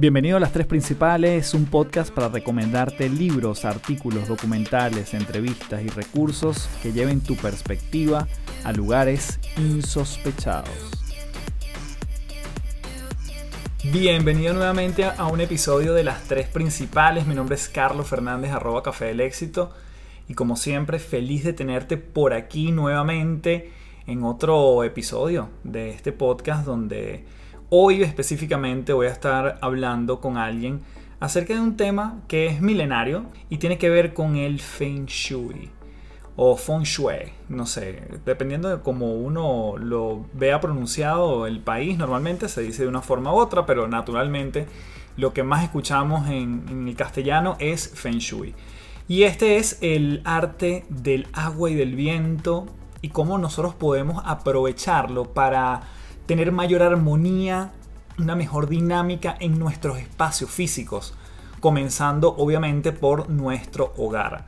Bienvenido a Las Tres Principales, un podcast para recomendarte libros, artículos, documentales, entrevistas y recursos que lleven tu perspectiva a lugares insospechados. Bienvenido nuevamente a un episodio de Las Tres Principales. Mi nombre es Carlos Fernández, arroba Café del Éxito. Y como siempre, feliz de tenerte por aquí nuevamente en otro episodio de este podcast donde Hoy específicamente voy a estar hablando con alguien acerca de un tema que es milenario y tiene que ver con el Feng Shui o Feng Shui, no sé, dependiendo de cómo uno lo vea pronunciado el país, normalmente se dice de una forma u otra, pero naturalmente lo que más escuchamos en, el castellano es Feng Shui. Y este es el arte del agua y del viento y cómo nosotros podemos aprovecharlo para tener mayor armonía, una mejor dinámica en nuestros espacios físicos, comenzando obviamente por nuestro hogar.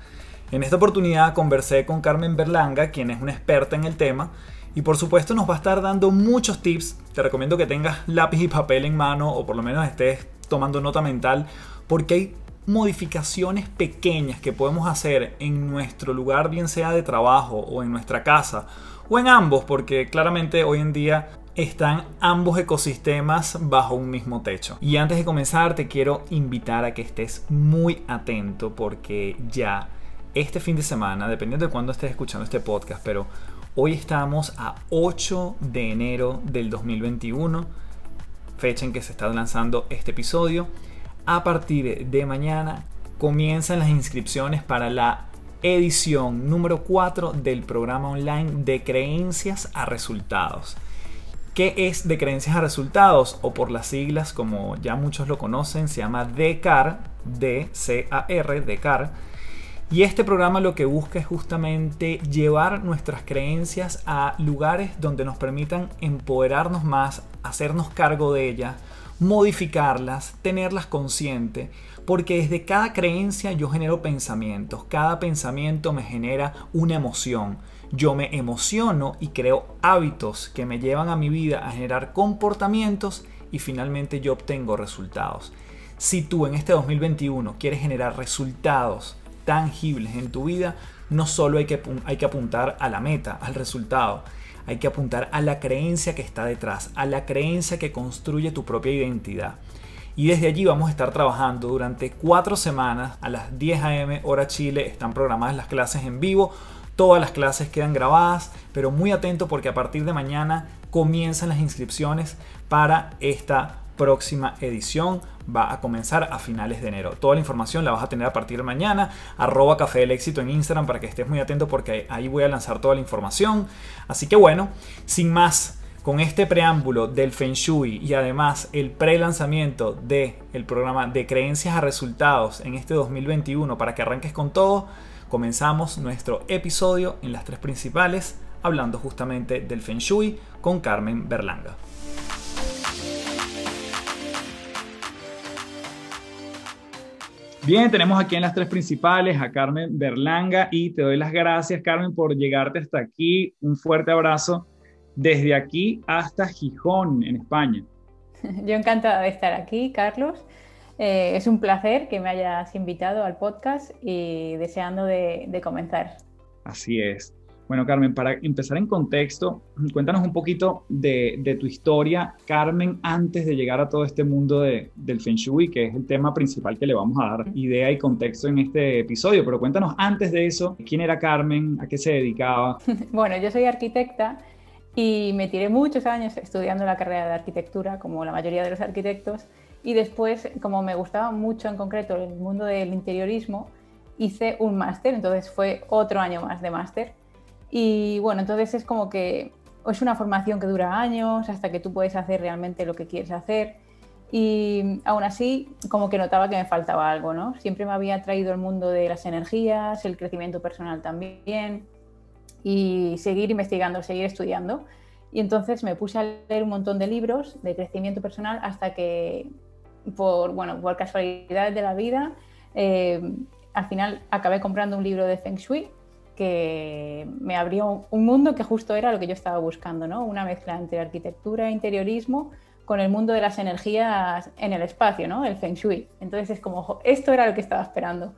En esta oportunidad conversé con Carmen Berlanga, quien es una experta en el tema, y por supuesto nos va a estar dando muchos tips. Te recomiendo que tengas lápiz y papel en mano o por lo menos estés tomando nota mental, porque hay modificaciones pequeñas que podemos hacer en nuestro lugar, bien sea de trabajo o en nuestra casa, o en ambos, porque claramente hoy en día están ambos ecosistemas bajo un mismo techo. Y antes de comenzar te quiero invitar a que estés muy atento porque ya este fin de semana, dependiendo de cuándo estés escuchando este podcast, pero hoy estamos a 8 de enero del 2021, fecha en que se está lanzando este episodio. A partir de mañana comienzan las inscripciones para la edición número 4 del programa online de creencias a resultados. ¿Qué es de creencias a resultados? O por las siglas, como ya muchos lo conocen, se llama D-C-A-R, DCAR. Y este programa lo que busca es justamente llevar nuestras creencias a lugares donde nos permitan empoderarnos más, hacernos cargo de ellas, modificarlas, tenerlas consciente, porque desde cada creencia yo genero pensamientos, cada pensamiento me genera una emoción yo me emociono y creo hábitos que me llevan a mi vida a generar comportamientos y finalmente yo obtengo resultados. Si tú en este 2021 quieres generar resultados tangibles en tu vida, no solo hay que, hay que apuntar a la meta, al resultado, hay que apuntar a la creencia que está detrás, a la creencia que construye tu propia identidad. Y desde allí vamos a estar trabajando durante cuatro semanas a las 10 a.m. hora Chile. Están programadas las clases en vivo Todas las clases quedan grabadas, pero muy atento porque a partir de mañana comienzan las inscripciones para esta próxima edición. Va a comenzar a finales de enero. Toda la información la vas a tener a partir de mañana. Arroba Café del Éxito en Instagram para que estés muy atento porque ahí voy a lanzar toda la información. Así que bueno, sin más, con este preámbulo del Feng Shui y además el pre-lanzamiento del programa de creencias a resultados en este 2021 para que arranques con todo comenzamos nuestro episodio en las tres principales, hablando justamente del Feng Shui con Carmen Berlanga. Bien, tenemos aquí en las tres principales a Carmen Berlanga y te doy las gracias, Carmen, por llegarte hasta aquí. Un fuerte abrazo desde aquí hasta Gijón, en España. Yo encantada de estar aquí, Carlos. Eh, es un placer que me hayas invitado al podcast y deseando de, comenzar. Así es. Bueno, Carmen, para empezar en contexto, cuéntanos un poquito de, tu historia, Carmen, antes de llegar a todo este mundo del Feng Shui, que es el tema principal que le vamos a dar idea y contexto en este episodio. Pero cuéntanos antes de eso, ¿quién era Carmen? ¿A qué se dedicaba? bueno, yo soy arquitecta y me tiré muchos años estudiando la carrera de arquitectura, como la mayoría de los arquitectos. Y después, como me gustaba mucho en concreto el mundo del interiorismo, hice un máster, entonces fue otro año más de máster. Y bueno, entonces es como que es una formación que dura años hasta que tú puedes hacer realmente lo que quieres hacer. Y aún así, como que notaba que me faltaba algo, ¿no? Siempre me había traído el mundo de las energías, el crecimiento personal también, y seguir investigando, seguir estudiando. Y entonces me puse a leer un montón de libros de crecimiento personal hasta que por, bueno, por casualidades de la vida, eh, al final acabé comprando un libro de Feng Shui que me abrió un mundo que justo era lo que yo estaba buscando, ¿no? Una mezcla entre arquitectura e interiorismo con el mundo de las energías en el espacio, ¿no? El Feng Shui. Entonces es como, esto era lo que estaba esperando.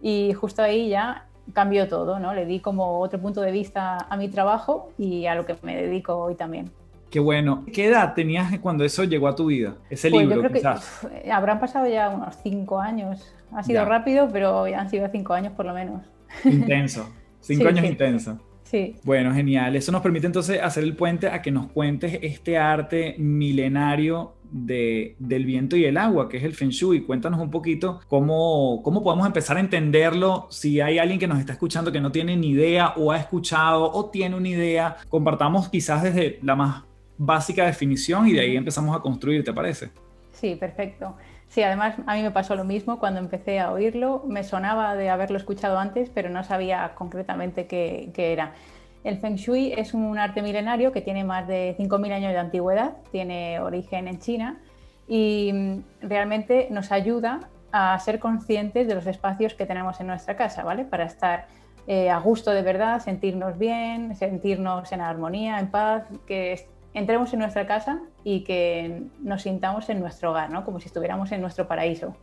Y justo ahí ya cambió todo, ¿no? Le di como otro punto de vista a mi trabajo y a lo que me dedico hoy también. Qué bueno. ¿Qué edad tenías cuando eso llegó a tu vida? Ese pues libro, yo creo que habrán pasado ya unos cinco años. Ha sido rápido, pero ya han sido cinco años por lo menos. Intenso. Cinco años intenso. Sí. Bueno, genial. Eso nos permite entonces hacer el puente a que nos cuentes este arte milenario de, del viento y el agua, que es el Feng Shui. Cuéntanos un poquito cómo, cómo podemos empezar a entenderlo. Si hay alguien que nos está escuchando que no tiene ni idea o ha escuchado o tiene una idea, compartamos quizás desde la más básica definición y de ahí empezamos a construir, ¿te parece? Sí, perfecto. Sí, además a mí me pasó lo mismo cuando empecé a oírlo. Me sonaba de haberlo escuchado antes, pero no sabía concretamente qué, era. El Feng Shui es un arte milenario que tiene más de 5.000 años de antigüedad, tiene origen en China y mm, realmente nos ayuda a ser conscientes de los espacios que tenemos en nuestra casa, ¿vale? Para estar eh, a gusto de verdad, sentirnos bien, sentirnos en armonía, en paz, que entremos en nuestra casa y que nos sintamos en nuestro hogar, ¿no? como si estuviéramos en nuestro paraíso.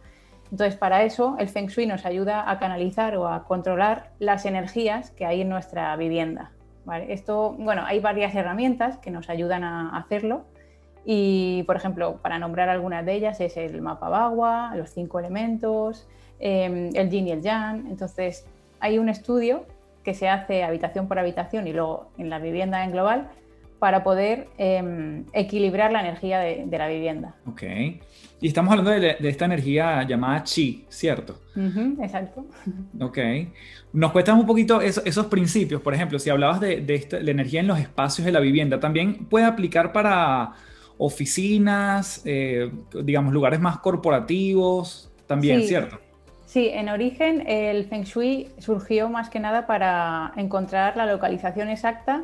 Entonces, para eso, el Feng Shui nos ayuda a canalizar o a controlar las energías que hay en nuestra vivienda. Esto, bueno, hay varias herramientas que nos ayudan a hacerlo. Y, por ejemplo, para nombrar algunas de ellas es el mapa Bagua, los cinco elementos, em, el yin y el yang. Entonces, hay un estudio que se hace habitación por habitación y luego en la vivienda en global para poder em, equilibrar la energía de, la vivienda. Ok. Y estamos hablando de, esta energía llamada chi, ¿cierto? exacto. Ok. Nos cuestan un poquito esos principios. Por ejemplo, si hablabas de, la energía en los espacios de la vivienda, también puede aplicar para oficinas, eh, digamos, lugares más corporativos, también, ¿cierto? Sí, en origen el Feng Shui surgió más que nada para encontrar la localización exacta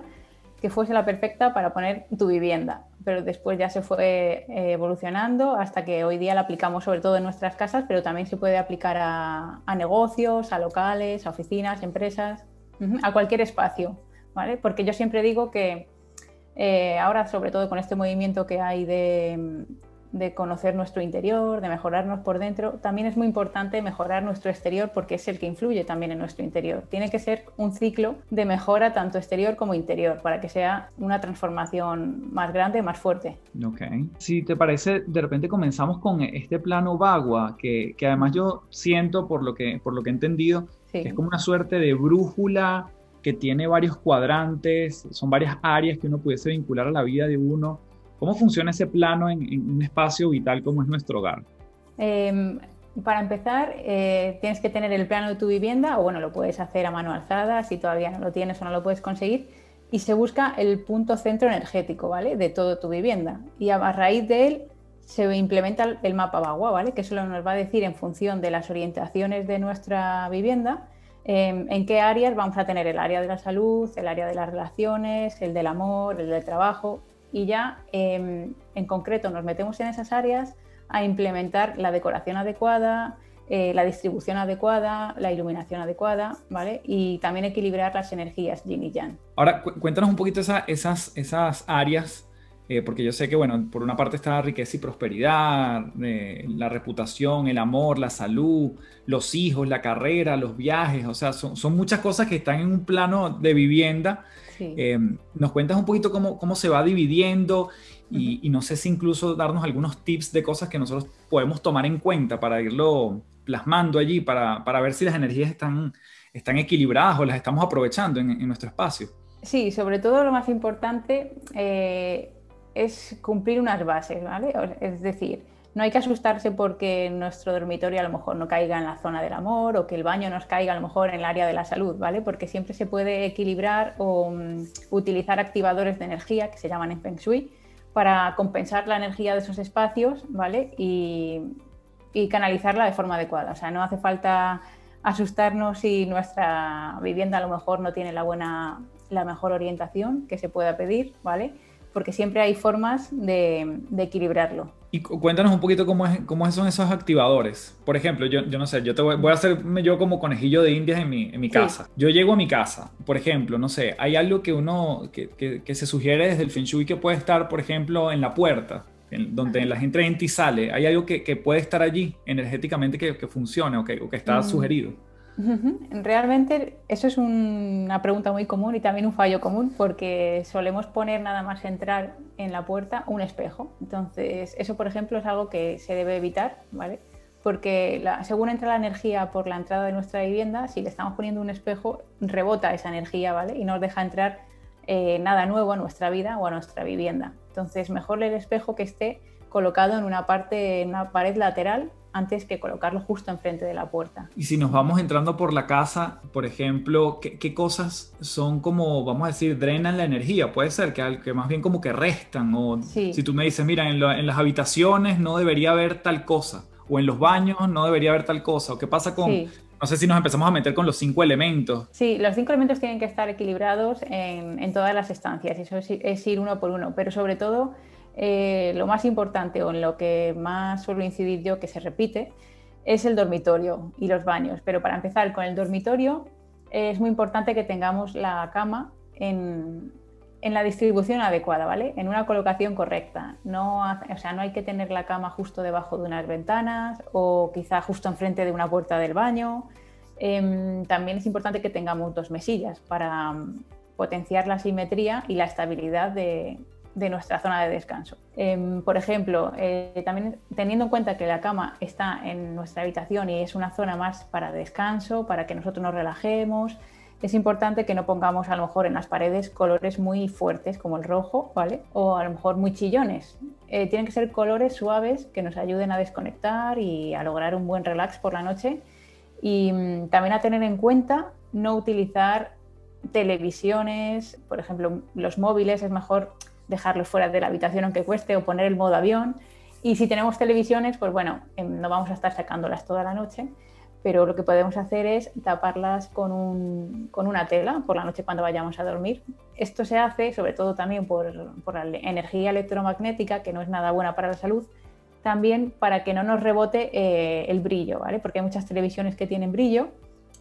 que fuese la perfecta para poner tu vivienda. Pero después ya se fue eh, evolucionando hasta que hoy día la aplicamos sobre todo en nuestras casas, pero también se puede aplicar a, negocios, a locales, a oficinas, empresas, a cualquier espacio. ¿vale? Porque yo siempre digo que eh, ahora, sobre todo con este movimiento que hay de de conocer nuestro interior, de mejorarnos por dentro, también es muy importante mejorar nuestro exterior porque es el que influye también en nuestro interior. Tiene que ser un ciclo de mejora tanto exterior como interior para que sea una transformación más grande, más fuerte. Ok. Si te parece, de repente comenzamos con este plano Bagua, que, que además yo siento, por lo que, por lo que he entendido, que es como una suerte de brújula que tiene varios cuadrantes, son varias áreas que uno pudiese vincular a la vida de uno ¿Cómo funciona ese plano en, un espacio vital como es nuestro hogar? Em, para empezar, eh, tienes que tener el plano de tu vivienda, o bueno, lo puedes hacer a mano alzada si todavía no lo tienes o no lo puedes conseguir, y se busca el punto centro energético, ¿vale? De toda tu vivienda. Y a, raíz de él se implementa el mapa Bagua, ¿vale? Que eso nos va a decir en función de las orientaciones de nuestra vivienda, em, en qué áreas vamos a tener el área de la salud, el área de las relaciones, el del amor, el del trabajo, y ya em, en concreto nos metemos en esas áreas a implementar la decoración adecuada, eh, la distribución adecuada, la iluminación adecuada, ¿vale? Y también equilibrar las energías yin y yang. Ahora, cuéntanos un poquito esas, esas áreas, eh, porque yo sé que, bueno, por una parte está riqueza y prosperidad, eh, la reputación, el amor, la salud, los hijos, la carrera, los viajes, o sea, son, son muchas cosas que están en un plano de vivienda eh, nos cuentas un poquito cómo, cómo se va dividiendo y, no sé si incluso darnos algunos tips de cosas que nosotros podemos tomar en cuenta para irlo plasmando allí, para, para ver si las energías están, están equilibradas o las estamos aprovechando en, nuestro espacio. Sí, sobre todo lo más importante eh, es cumplir unas bases, ¿vale? Es decir, no hay que asustarse porque nuestro dormitorio a lo mejor no caiga en la zona del amor o que el baño nos caiga a lo mejor en el área de la salud, ¿vale? Porque siempre se puede equilibrar o mm, utilizar activadores de energía que se llaman en Feng Shui para compensar la energía de esos espacios, ¿vale? Y, y canalizarla de forma adecuada. O sea, no hace falta asustarnos si nuestra vivienda a lo mejor no tiene la buena, la mejor orientación que se pueda pedir, ¿vale? Porque siempre hay formas de, equilibrarlo. Y cuéntanos un poquito cómo, es, cómo son esos activadores. Por ejemplo, yo, yo no sé, yo te voy, a hacerme yo como conejillo de indias en mi, en mi casa. Yo llego a mi casa, por ejemplo, no sé, hay algo que uno, que, que, se sugiere desde el Feng Shui que puede estar, por ejemplo, en la puerta. donde la gente entra y sale, ¿hay algo que, puede estar allí energéticamente que, funcione o que, está mm. sugerido? Realmente eso es una pregunta muy común y también un fallo común porque solemos poner nada más entrar en la puerta un espejo. Entonces eso, por ejemplo, es algo que se debe evitar, ¿vale? Porque según entra la energía por la entrada de nuestra vivienda, si le estamos poniendo un espejo, rebota esa energía, ¿vale? Y no nos deja entrar eh, nada nuevo a nuestra vida o a nuestra vivienda. Entonces, mejor el espejo que esté colocado en una parte, en una pared lateral antes que colocarlo justo enfrente de la puerta. Y si nos vamos entrando por la casa, por ejemplo, ¿qué, cosas son como, vamos a decir, drenan la energía? Puede ser que, que más bien como que restan, o si tú me dices, mira, en, las habitaciones no debería haber tal cosa, o en los baños no debería haber tal cosa, o qué pasa con... No sé si nos empezamos a meter con los cinco elementos. Sí, los cinco elementos tienen que estar equilibrados en, todas las estancias, eso es ir uno por uno, pero sobre todo eh, lo más importante o en lo que más suelo incidir yo que se repite es el dormitorio y los baños. Pero para empezar con el dormitorio es muy importante que tengamos la cama en, la distribución adecuada, ¿vale? En una colocación correcta. No, o sea, no hay que tener la cama justo debajo de unas ventanas o quizá justo enfrente de una puerta del baño. Em, también es importante que tengamos dos mesillas para mm, potenciar la simetría y la estabilidad de, de nuestra zona de descanso. Em, por ejemplo, eh, también teniendo en cuenta que la cama está en nuestra habitación y es una zona más para descanso, para que nosotros nos relajemos, es importante que no pongamos a lo mejor en las paredes colores muy fuertes como el rojo, ¿vale? O a lo mejor muy chillones. Eh, tienen que ser colores suaves que nos ayuden a desconectar y a lograr un buen relax por la noche. Y mm, también a tener en cuenta no utilizar televisiones, por ejemplo, los móviles es mejor dejarlos fuera de la habitación aunque cueste o poner el modo avión. Y si tenemos televisiones, pues bueno, em, no vamos a estar sacándolas toda la noche, pero lo que podemos hacer es taparlas con, un, con una tela por la noche cuando vayamos a dormir. Esto se hace sobre todo también por, por la energía electromagnética, que no es nada buena para la salud, también para que no nos rebote eh, el brillo, ¿vale? Porque hay muchas televisiones que tienen brillo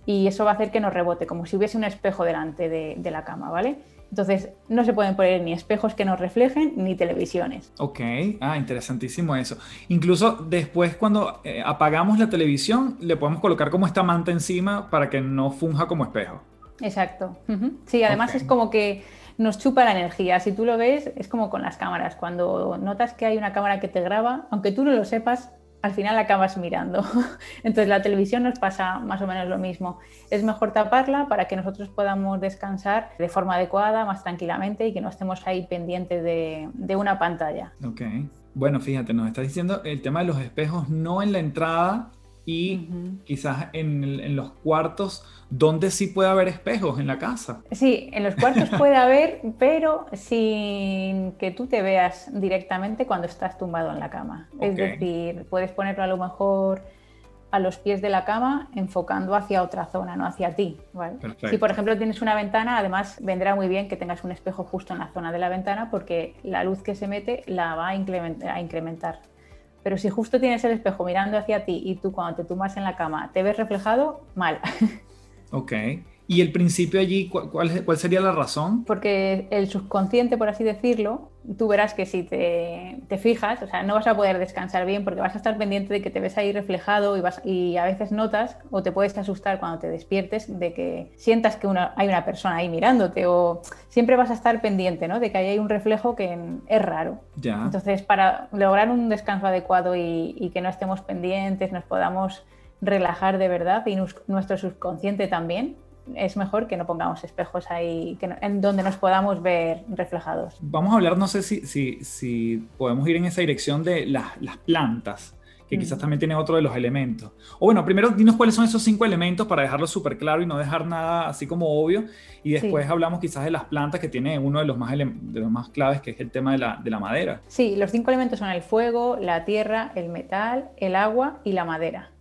y eso va a hacer que nos rebote, como si hubiese un espejo delante de, de la cama, ¿vale? Entonces, no se pueden poner ni espejos que nos reflejen ni televisiones. Ok, ah, interesantísimo eso. Incluso después cuando eh, apagamos la televisión, le podemos colocar como esta manta encima para que no funja como espejo. Exacto. Sí, además es como que nos chupa la energía. Si tú lo ves, es como con las cámaras. Cuando notas que hay una cámara que te graba, aunque tú no lo sepas, al final acabas mirando. Entonces la televisión nos pasa más o menos lo mismo. Es mejor taparla para que nosotros podamos descansar de forma adecuada, más tranquilamente y que no estemos ahí pendientes de, una pantalla. Ok. Bueno, fíjate, nos estás diciendo el tema de los espejos no en la entrada y quizás en, los cuartos donde sí puede haber espejos en la casa. Sí, en los cuartos puede haber, pero sin que tú te veas directamente cuando estás tumbado en la cama. Es decir, puedes ponerlo a lo mejor a los pies de la cama enfocando hacia otra zona, no hacia ti. Si por ejemplo tienes una ventana, además vendrá muy bien que tengas un espejo justo en la zona de la ventana porque la luz que se mete la va a incrementar. Pero si justo tienes el espejo mirando hacia ti y tú cuando te tumbas en la cama te ves reflejado, mal. Ok. ¿Y el principio allí, cuál, cuál sería la razón? Porque el subconsciente, por así decirlo, tú verás que si te, te, fijas, o sea, no vas a poder descansar bien porque vas a estar pendiente de que te ves ahí reflejado y, vas, y a veces notas o te puedes asustar cuando te despiertes de que sientas que hay una persona ahí mirándote o siempre vas a estar pendiente ¿no? de que hay un reflejo que es raro. Ya. Entonces, para lograr un descanso adecuado y, y que no estemos pendientes, nos podamos relajar de verdad y nuestro subconsciente también, es mejor que no pongamos espejos ahí que en donde nos podamos ver reflejados. Vamos a hablar, no sé si, si, si podemos ir en esa dirección de las, las plantas, que quizás también tiene otro de los elementos. O bueno, primero dinos cuáles son esos cinco elementos para dejarlo súper claro y no dejar nada así como obvio. Y después hablamos quizás de las plantas que tiene uno de los más, de los más claves, que es el tema de la, de la madera. Sí, los cinco elementos son el fuego, la tierra, el metal, el agua y la madera.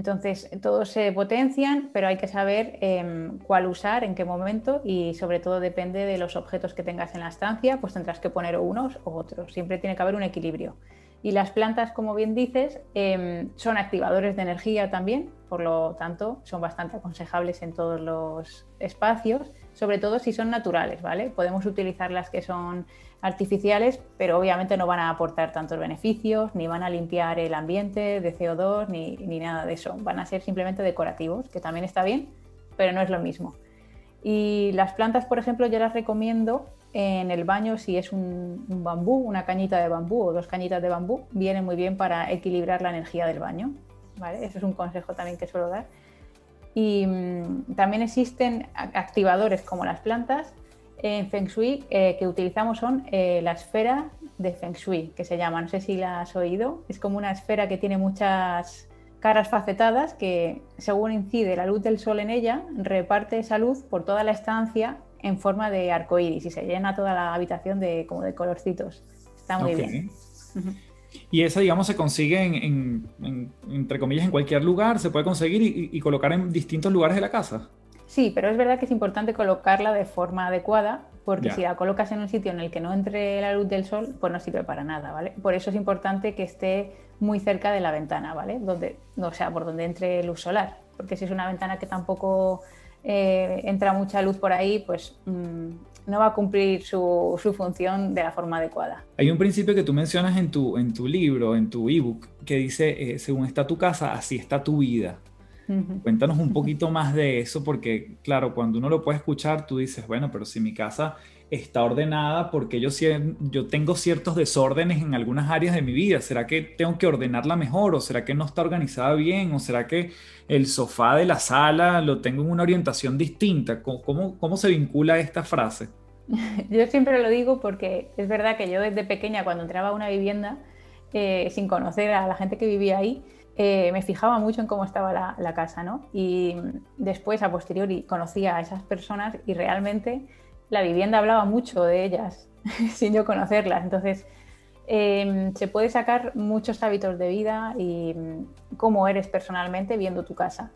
Entonces, todos se potencian, pero hay que saber em, cuál usar, en qué momento y sobre todo depende de los objetos que tengas en la estancia, pues tendrás que poner unos u otros. Siempre tiene que haber un equilibrio. Y las plantas, como bien dices, em, son activadores de energía también, por lo tanto, son bastante aconsejables en todos los espacios, sobre todo si son naturales, ¿vale? Podemos utilizar las que son artificiales, pero obviamente no van a aportar tantos beneficios, ni van a limpiar el ambiente de CO2, ni, ni nada de eso. Van a ser simplemente decorativos, que también está bien, pero no es lo mismo. Y las plantas, por ejemplo, yo las recomiendo en el baño si es un, bambú, una cañita de bambú o dos cañitas de bambú, viene muy bien para equilibrar la energía del baño. Eso es un consejo también que suelo dar. Y mm, también existen activadores como las plantas en Feng Shui eh, que utilizamos son eh, la esfera de Feng Shui, que se llama, no sé si la has oído, es como una esfera que tiene muchas caras facetadas que según incide la luz del sol en ella, reparte esa luz por toda la estancia en forma de arco iris y se llena toda la habitación de, como de colorcitos. Está muy bien. Y esa, digamos, se consigue en, entre comillas, en cualquier lugar, se puede conseguir y, colocar en distintos lugares de la casa. Sí, pero es verdad que es importante colocarla de forma adecuada, porque si la colocas en un sitio en el que no entre la luz del sol, pues no sirve para nada, ¿vale? Por eso es importante que esté muy cerca de la ventana, ¿vale? Donde, o sea, por donde entre luz solar, porque si es una ventana que tampoco eh, entra mucha luz por ahí, pues mm, no va a cumplir su, función de la forma adecuada. Hay un principio que tú mencionas en tu, en tu libro, en tu ebook, que dice, eh, según está tu casa, así está tu vida. Cuéntanos un poquito más de eso, porque claro, cuando uno lo puede escuchar, tú dices, bueno, pero si mi casa está ordenada porque yo, yo tengo ciertos desórdenes en algunas áreas de mi vida. ¿Será que tengo que ordenarla mejor? ¿O será que no está organizada bien? ¿O será que el sofá de la sala lo tengo en una orientación distinta? ¿Cómo, cómo, se vincula esta frase? Yo siempre lo digo porque es verdad que yo desde pequeña cuando entraba a una vivienda, eh, sin conocer a la gente que vivía ahí, eh, me fijaba mucho en cómo estaba la, casa, ¿no? Y después, a posteriori, conocía a esas personas y realmente la vivienda hablaba mucho de ellas sin yo conocerlas. Entonces, em, se puede sacar muchos hábitos de vida y mm, cómo eres personalmente viendo tu casa.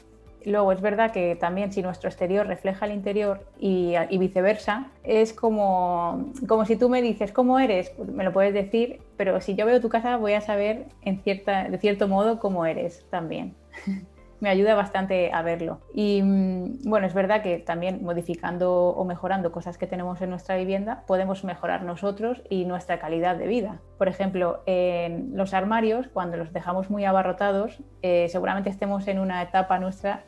Luego, es verdad que también si nuestro exterior refleja el interior y, viceversa, es como, como si tú me dices cómo eres, me lo puedes decir, pero si yo veo tu casa voy a saber en cierta, de cierto modo cómo eres también. me ayuda bastante a verlo. Y mm, bueno, es verdad que también modificando o mejorando cosas que tenemos en nuestra vivienda, podemos mejorar nosotros y nuestra calidad de vida. Por ejemplo, en los armarios, cuando los dejamos muy abarrotados, eh, seguramente estemos en una etapa nuestra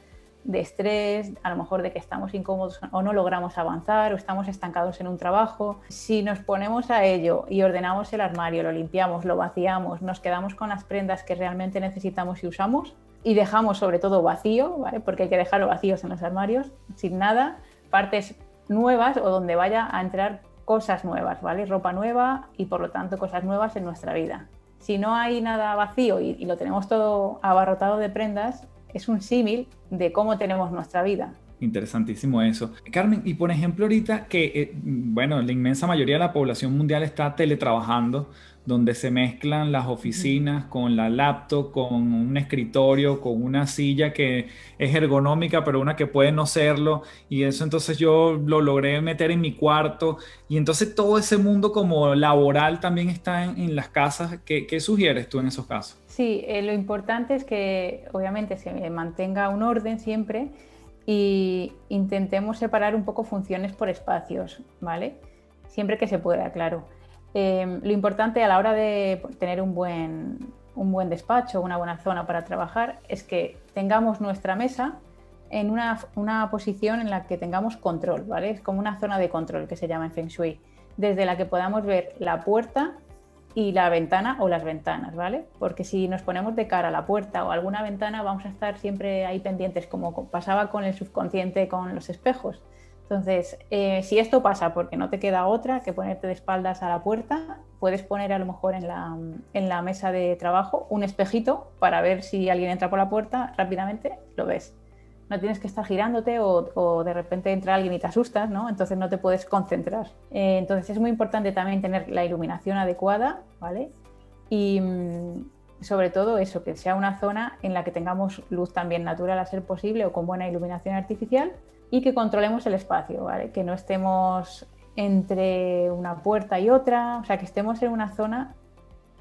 de estrés, a lo mejor de que estamos incómodos o no logramos avanzar o estamos estancados en un trabajo. Si nos ponemos a ello y ordenamos el armario, lo limpiamos, lo vaciamos, nos quedamos con las prendas que realmente necesitamos y usamos, y dejamos sobre todo vacío, porque hay que dejarlo vacíos en los armarios, sin nada, partes nuevas o donde vaya a entrar cosas nuevas, ¿vale? Ropa nueva y por lo tanto cosas nuevas en nuestra vida. Si no hay nada vacío y, lo tenemos todo abarrotado de prendas, es un símil de cómo tenemos nuestra vida. Interesantísimo eso. Carmen, y por ejemplo ahorita que, eh, bueno, la inmensa mayoría de la población mundial está teletrabajando, donde se mezclan las oficinas con la laptop, con un escritorio, con una silla que es ergonómica, pero una que puede no serlo. Y eso entonces yo lo logré meter en mi cuarto. Y entonces todo ese mundo como laboral también está en, las casas. ¿Qué, sugieres tú en esos casos? Sí, eh, lo importante es que obviamente se mantenga un orden siempre y intentemos separar un poco funciones por espacios, ¿vale? Siempre que se pueda, claro. Em, lo importante a la hora de tener un buen, un buen despacho, una buena zona para trabajar, es que tengamos nuestra mesa en una, una, posición en la que tengamos control, ¿vale? Es como una zona de control que se llama en Feng Shui, desde la que podamos ver la puerta y la ventana o las ventanas, ¿vale? Porque si nos ponemos de cara a la puerta o alguna ventana, vamos a estar siempre ahí pendientes, como pasaba con el subconsciente con los espejos. Entonces, eh, si esto pasa porque no te queda otra que ponerte de espaldas a la puerta, puedes poner a lo mejor en la, en la mesa de trabajo un espejito para ver si alguien entra por la puerta rápidamente, lo ves. No tienes que estar girándote o, de repente entra alguien y te asustas, ¿no? Entonces no te puedes concentrar. Eh, entonces es muy importante también tener la iluminación adecuada, ¿vale? Y mm, sobre todo eso, que sea una zona en la que tengamos luz también natural a ser posible o con buena iluminación artificial y que controlemos el espacio, ¿vale? que no estemos entre una puerta y otra, o sea, que estemos en una zona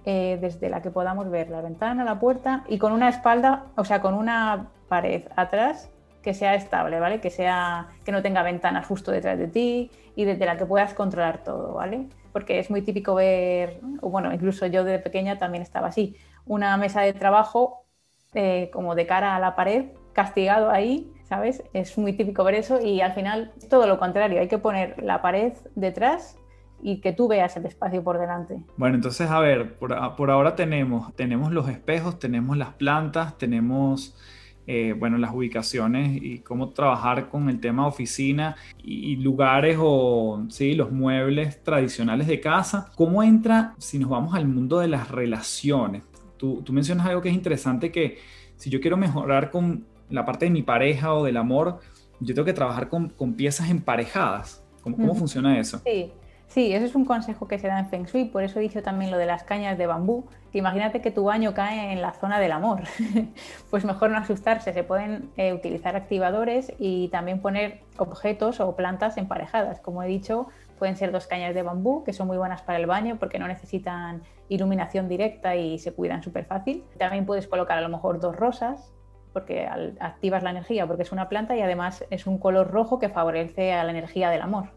eh, desde la que podamos ver la ventana, la puerta y con una espalda, o sea, con una pared atrás que sea estable, ¿vale? Que, sea, que no tenga ventanas justo detrás de ti y desde la que puedas controlar todo, ¿vale? Porque es muy típico ver, o bueno, incluso yo de pequeña también estaba así, una mesa de trabajo eh, como de cara a la pared, castigado ahí, ¿sabes? Es muy típico ver eso y al final todo lo contrario, hay que poner la pared detrás y que tú veas el espacio por delante. Bueno, entonces, a ver, por, ahora tenemos, tenemos los espejos, tenemos las plantas, tenemos... Eh, bueno, las ubicaciones y cómo trabajar con el tema oficina y, lugares o sí, los muebles tradicionales de casa. ¿Cómo entra si nos vamos al mundo de las relaciones? Tú, tú mencionas algo que es interesante que si yo quiero mejorar con la parte de mi pareja o del amor, yo tengo que trabajar con, con piezas emparejadas. ¿Cómo, cómo funciona eso? Sí, Sí, eso es un consejo que se da en Feng Shui, por eso he dicho también lo de las cañas de bambú, imagínate que tu baño cae en la zona del amor, pues mejor no asustarse, se pueden eh, utilizar activadores y también poner objetos o plantas emparejadas, como he dicho, pueden ser dos cañas de bambú, que son muy buenas para el baño porque no necesitan iluminación directa y se cuidan súper fácil. También puedes colocar a lo mejor dos rosas, porque activas la energía, porque es una planta y además es un color rojo que favorece a la energía del amor.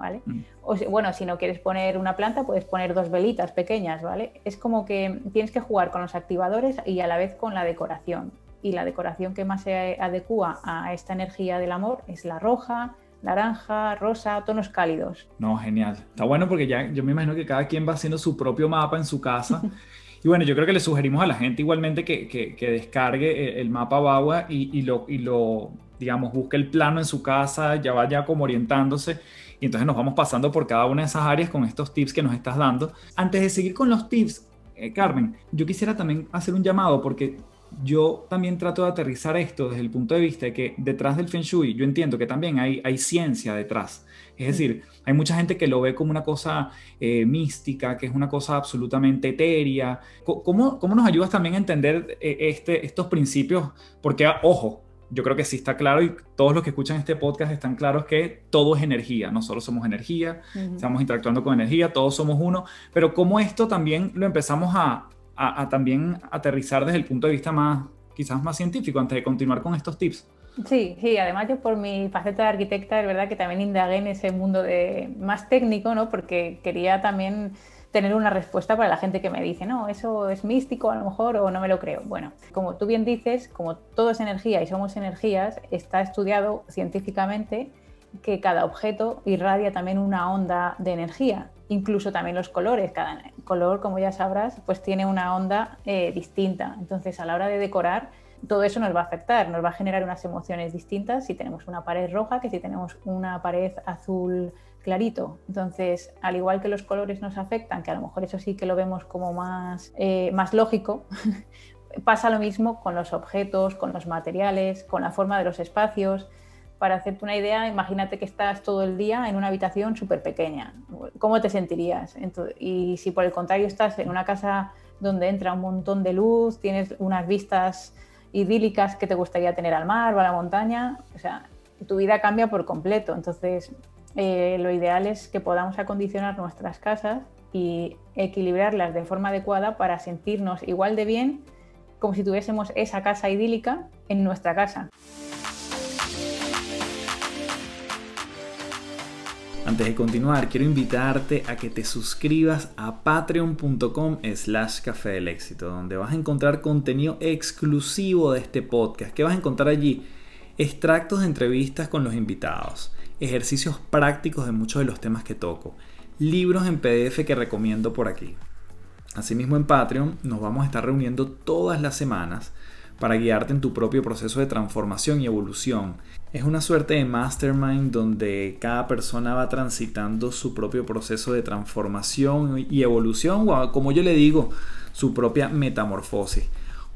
¿Vale? Mm. O bueno, si no quieres poner una planta, puedes poner dos velitas pequeñas, ¿vale? Es como que tienes que jugar con los activadores y a la vez con la decoración. Y la decoración que más se adecua a esta energía del amor es la roja, naranja, rosa, tonos cálidos. No, genial. Está bueno porque ya yo me imagino que cada quien va haciendo su propio mapa en su casa. Y bueno, yo creo que le sugerimos a la gente igualmente que, que, descargue el, mapa Bagua y, y, lo, y lo, digamos, busque el plano en su casa, ya vaya como orientándose y entonces nos vamos pasando por cada una de esas áreas con estos tips que nos estás dando. Antes de seguir con los tips, eh, Carmen, yo quisiera también hacer un llamado porque yo también trato de aterrizar esto desde el punto de vista de que detrás del Feng Shui yo entiendo que también hay, hay ciencia detrás. Es decir, hay mucha gente que lo ve como una cosa eh, mística, que es una cosa absolutamente etérea. ¿Cómo, ¿Cómo, nos ayudas también a entender eh, este, estos principios? Porque, ojo, yo creo que sí está claro y todos los que escuchan este podcast están claros que todo es energía, nosotros somos energía, estamos interactuando con energía, todos somos uno, pero cómo esto también lo empezamos a, a, también aterrizar desde el punto de vista más, quizás más científico, antes de continuar con estos tips. Sí, sí, además yo por mi faceta de arquitecta es verdad que también indagué en ese mundo de más técnico, ¿no? Porque quería también tener una respuesta para la gente que me dice, no, eso es místico a lo mejor o no me lo creo. Bueno, como tú bien dices, como todo es energía y somos energías, está estudiado científicamente que cada objeto irradia también una onda de energía, incluso también los colores. Cada color, como ya sabrás, pues tiene una onda eh, distinta. Entonces, a la hora de decorar, todo eso nos va a afectar, nos va a generar unas emociones distintas si tenemos una pared roja que si tenemos una pared azul clarito. Entonces, al igual que los colores nos afectan, que a lo mejor eso sí que lo vemos como más, eh, más lógico, pasa lo mismo con los objetos, con los materiales, con la forma de los espacios. Para hacerte una idea, imagínate que estás todo el día en una habitación súper pequeña. ¿Cómo te sentirías? y si por el contrario estás en una casa donde entra un montón de luz, tienes unas vistas idílicas que te gustaría tener al mar o a la montaña, o sea, tu vida cambia por completo. Entonces, eh, lo ideal es que podamos acondicionar nuestras casas y equilibrarlas de forma adecuada para sentirnos igual de bien como si tuviésemos esa casa idílica en nuestra casa. Antes de continuar, quiero invitarte a que te suscribas a patreon.com slash café del éxito, donde vas a encontrar contenido exclusivo de este podcast. ¿Qué vas a encontrar allí? Extractos de entrevistas con los invitados ejercicios prácticos de muchos de los temas que toco, libros en PDF que recomiendo por aquí. Asimismo en Patreon nos vamos a estar reuniendo todas las semanas para guiarte en tu propio proceso de transformación y evolución. Es una suerte de mastermind donde cada persona va transitando su propio proceso de transformación y evolución, o como yo le digo, su propia metamorfosis